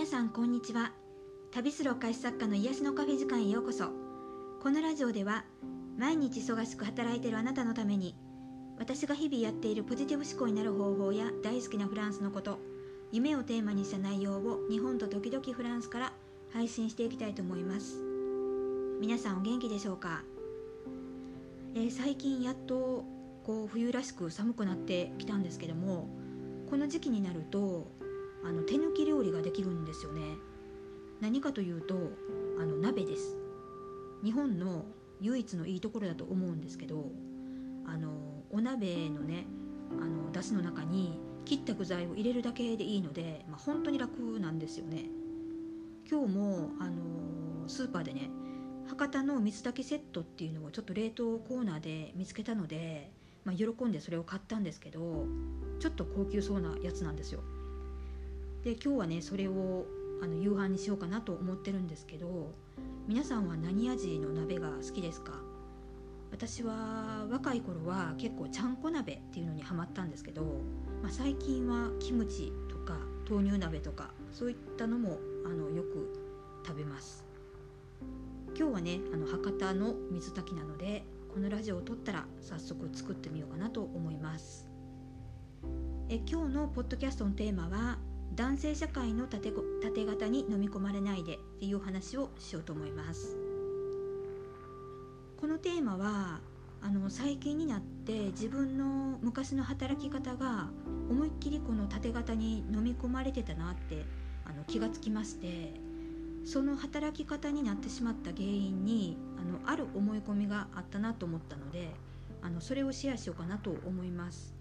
皆さんこんにちは。旅するお菓子作家の癒しのカフェ時間へようこそ。このラジオでは毎日忙しく働いているあなたのために私が日々やっているポジティブ思考になる方法や大好きなフランスのこと夢をテーマにした内容を日本と時々フランスから配信していきたいと思います。皆さんお元気でしょうか、えー、最近やっとこう冬らしく寒くなってきたんですけどもこの時期になるとあの手抜き料理ができるんですよね。何かというとあの鍋です。日本の唯一のいいところだと思うんですけどあのお鍋のねあの出汁の中に切った具材を入れるだけでいいので、まあ、本当に楽なんですよね。今日もあのスーパーでね博多の水炊きセットっていうのをちょっと冷凍コーナーで見つけたので、まあ、喜んでそれを買ったんですけどちょっと高級そうなやつなんですよ。で今日はねそれをあの夕飯にしようかなと思ってるんですけど皆さんは何味の鍋が好きですか？私は若い頃は結構ちゃんこ鍋っていうのにハマったんですけど、まあ、最近はキムチとか豆乳鍋とかそういったのもあのよく食べます。今日はねあの博多の水炊きなのでこのラジオを撮ったら早速作ってみようかなと思います。え今日のポッドキャストのテーマは男性社会の縦縦型に飲み込まれないでっていう話をしようと思います。このテーマはあの最近になって自分の昔の働き方が思いっきりこの縦型に飲み込まれてたなってあの気がつきましてその働き方になってしまった原因にあのある思い込みがあったなと思ったのであのそれをシェアしようかなと思います。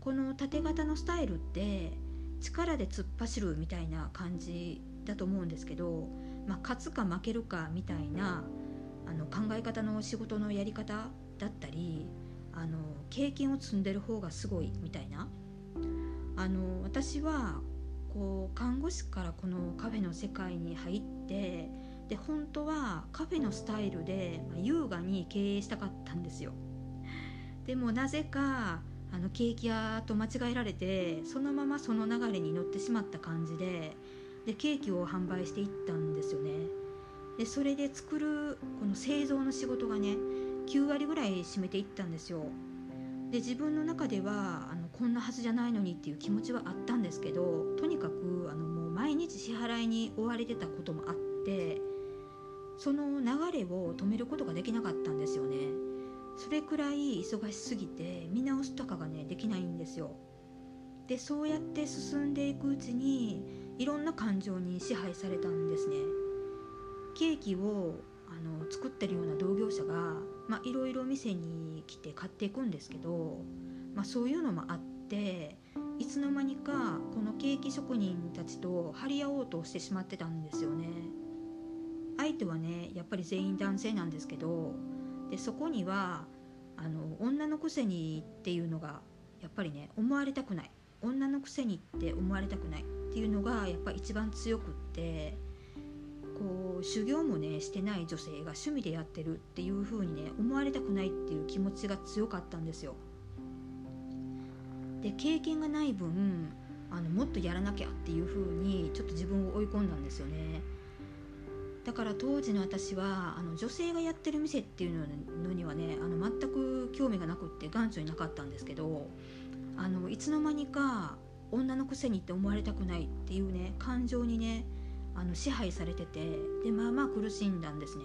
この縦型のスタイルって力で突っ走るみたいな感じだと思うんですけど、まあ、勝つか負けるかみたいなあの考え方の仕事のやり方だったりあの経験を積んでる方がすごいみたいな。あの私はこう看護師からこのカフェの世界に入ってで本当はカフェのスタイルで、優雅に経営したかったんですよ。でもなぜかあのケーキ屋と間違えられてそのままその流れに乗ってしまった感じででケーキを販売していったんですよね。でそれで作るこの製造の仕事がね9割ぐらい占めていったんですよ。で自分の中ではあのこんなはずじゃないのにっていう気持ちはあったんですけどとにかくあのもう毎日支払いに追われてたこともあってその流れを止めることができなかったんですよね。それくらい忙しすぎて見直すとかがねできないんですよ。でそうやって進んでいくうちにいろんな感情に支配されたんですね。ケーキをあの作ってるような同業者がまあいろいろ店に来て買っていくんですけど、まあ、そういうのもあっていつの間にかこのケーキ職人たちと張り合おうとしてしまってたんですよね。相手はねやっぱり全員男性なんですけどでそこにはあの女のくせにっていうのがやっぱりね思われたくない女のくせにって思われたくないっていうのがやっぱ一番強くってこう修行もねしてない女性が趣味でやってるっていう風にね思われたくないっていう気持ちが強かったんですよ。で経験がない分あのもっとやらなきゃっていう風にちょっと自分を追い込んだんですよね。だから当時の私はあの女性がやってる店っていうのにはねあの全く興味がなくって眼中になかったんですけどあのいつの間にか女のくせにって思われたくないっていうね感情にねあの支配されててでまあまあ苦しんだんですね。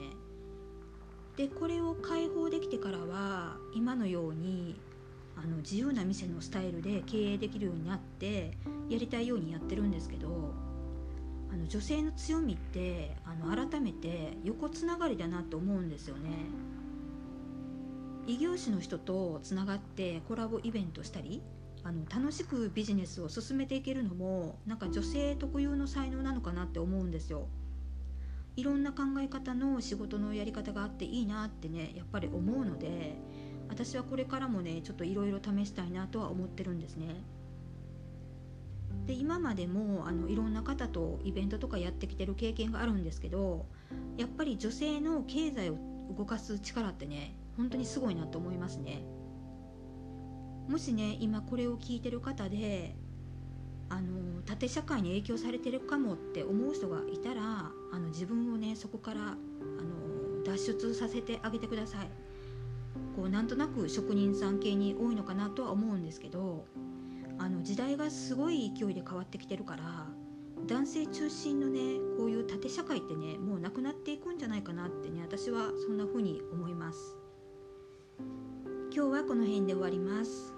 でこれを解放できてからは今のようにあの自由な店のスタイルで経営できるようになってやりたいようにやってるんですけどあの女性の強みってあの改めて横つながりだなと思うんですよね。異業種の人とつながってコラボイベントしたりあの楽しくビジネスを進めていけるのもなんか女性特有の才能なのかなって思うんですよ。いろんな考え方の仕事のやり方があっていいなってねやっぱり思うので私はこれからもねちょっといろいろ試したいなとは思ってるんですねで今までもあのいろんな方とイベントとかやってきてる経験があるんですけどやっぱり女性の経済を動かす力ってね本当にすごいなと思いますね。もしね今これを聞いてる方であの縦社会に影響されてるかもって思う人がいたらあの自分をねそこからあの脱出させてあげてください。こうなんとなく職人さん系に多いのかなとは思うんですけどあの時代がすごい勢いで変わってきてるから男性中心のねこういう縦社会ってねもうなくなっていくんじゃないかなってね私はそんな風に思います。今日はこの辺で終わります。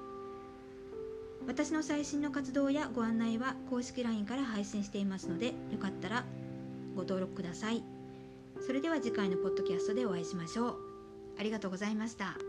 私の最新の活動やご案内は公式 LINE から配信していますのでよかったらご登録ください。それでは次回のポッドキャストでお会いしましょう。ありがとうございました。